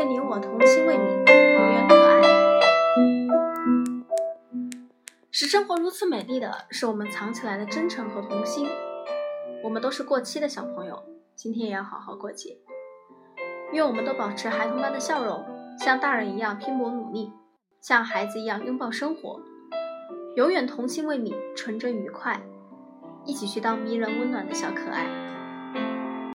愿你我同心为你永远可爱。使生活如此美丽的是我们藏起来的真诚和童心。我们都是过期的小朋友今天也要好好过节。愿我们都保持孩童般的笑容像大人一样拼搏努力像孩子一样拥抱生活。永远童心未泯纯真愉快一起去当迷人温暖的小可爱。